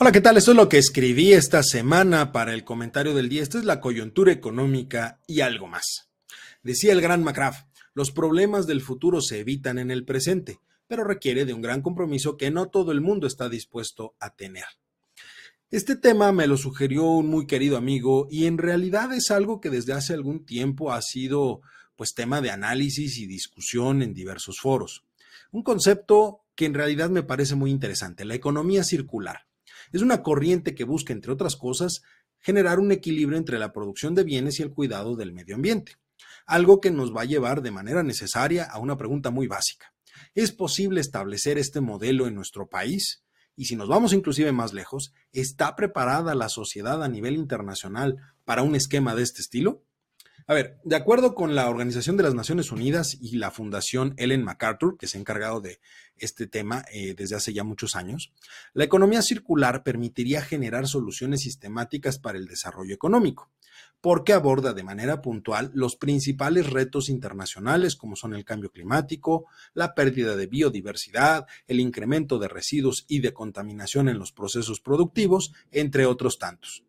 Hola, ¿qué tal? Esto es lo que escribí esta semana para el comentario del día. Esta es la coyuntura económica y algo más. Decía el gran McCraft, los problemas del futuro se evitan en el presente, pero requiere de un gran compromiso que no todo el mundo está dispuesto a tener. Este tema me lo sugirió un muy querido amigo y en realidad es algo que desde hace algún tiempo ha sido pues tema de análisis y discusión en diversos foros. Un concepto que en realidad me parece muy interesante, la economía circular. Es una corriente que busca, entre otras cosas, generar un equilibrio entre la producción de bienes y el cuidado del medio ambiente. Algo que nos va a llevar de manera necesaria a una pregunta muy básica. ¿Es posible establecer este modelo en nuestro país? Y si nos vamos inclusive más lejos, ¿está preparada la sociedad a nivel internacional para un esquema de este estilo? A ver, de acuerdo con la Organización de las Naciones Unidas y la Fundación Ellen MacArthur, que se ha encargado de este tema eh, desde hace ya muchos años, la economía circular permitiría generar soluciones sistemáticas para el desarrollo económico, porque aborda de manera puntual los principales retos internacionales como son el cambio climático, la pérdida de biodiversidad, el incremento de residuos y de contaminación en los procesos productivos, entre otros tantos.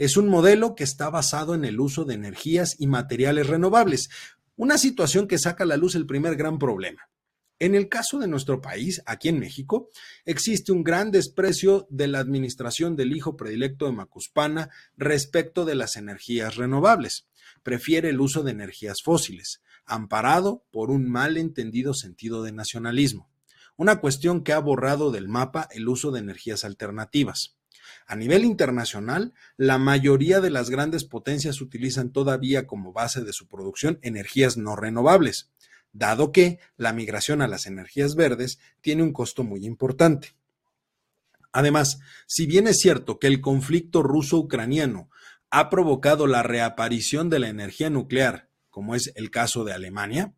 Es un modelo que está basado en el uso de energías y materiales renovables, una situación que saca a la luz el primer gran problema. En el caso de nuestro país, aquí en México, existe un gran desprecio de la administración del hijo predilecto de Macuspana respecto de las energías renovables. Prefiere el uso de energías fósiles, amparado por un mal entendido sentido de nacionalismo, una cuestión que ha borrado del mapa el uso de energías alternativas. A nivel internacional, la mayoría de las grandes potencias utilizan todavía como base de su producción energías no renovables, dado que la migración a las energías verdes tiene un costo muy importante. Además, si bien es cierto que el conflicto ruso-ucraniano ha provocado la reaparición de la energía nuclear, como es el caso de Alemania,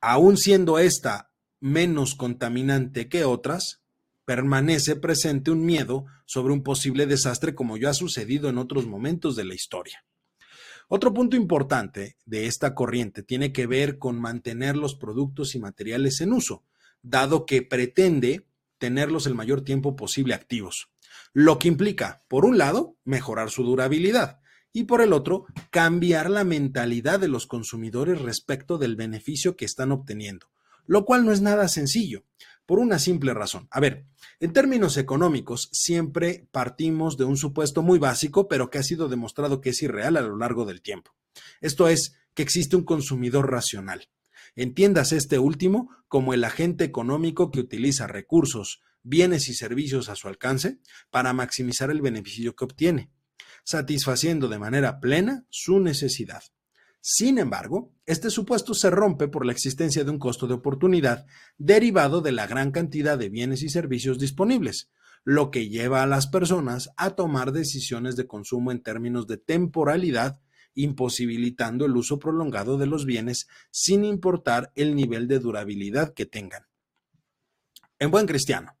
aun siendo esta menos contaminante que otras, permanece presente un miedo sobre un posible desastre como ya ha sucedido en otros momentos de la historia. Otro punto importante de esta corriente tiene que ver con mantener los productos y materiales en uso, dado que pretende tenerlos el mayor tiempo posible activos, lo que implica, por un lado, mejorar su durabilidad y por el otro, cambiar la mentalidad de los consumidores respecto del beneficio que están obteniendo, lo cual no es nada sencillo, por una simple razón. A ver, en términos económicos, siempre partimos de un supuesto muy básico, pero que ha sido demostrado que es irreal a lo largo del tiempo. Esto es, que existe un consumidor racional. Entiendas este último como el agente económico que utiliza recursos, bienes y servicios a su alcance para maximizar el beneficio que obtiene, satisfaciendo de manera plena su necesidad. Sin embargo, este supuesto se rompe por la existencia de un costo de oportunidad derivado de la gran cantidad de bienes y servicios disponibles, lo que lleva a las personas a tomar decisiones de consumo en términos de temporalidad, imposibilitando el uso prolongado de los bienes sin importar el nivel de durabilidad que tengan. En buen cristiano,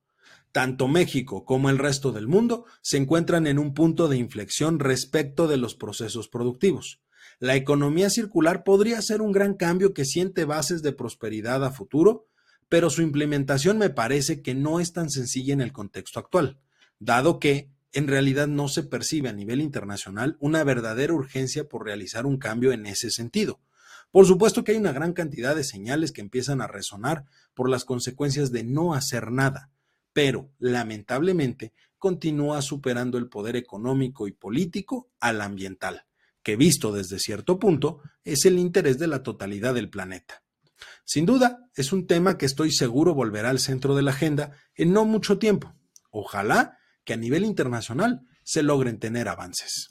tanto México como el resto del mundo se encuentran en un punto de inflexión respecto de los procesos productivos la economía circular podría ser un gran cambio que siente bases de prosperidad a futuro, pero su implementación me parece que no es tan sencilla en el contexto actual, dado que en realidad no se percibe a nivel internacional una verdadera urgencia por realizar un cambio en ese sentido. Por supuesto que hay una gran cantidad de señales que empiezan a resonar por las consecuencias de no hacer nada, pero lamentablemente continúa superando el poder económico y político al ambiental que visto desde cierto punto es el interés de la totalidad del planeta. Sin duda, es un tema que estoy seguro volverá al centro de la agenda en no mucho tiempo. Ojalá que a nivel internacional se logren tener avances.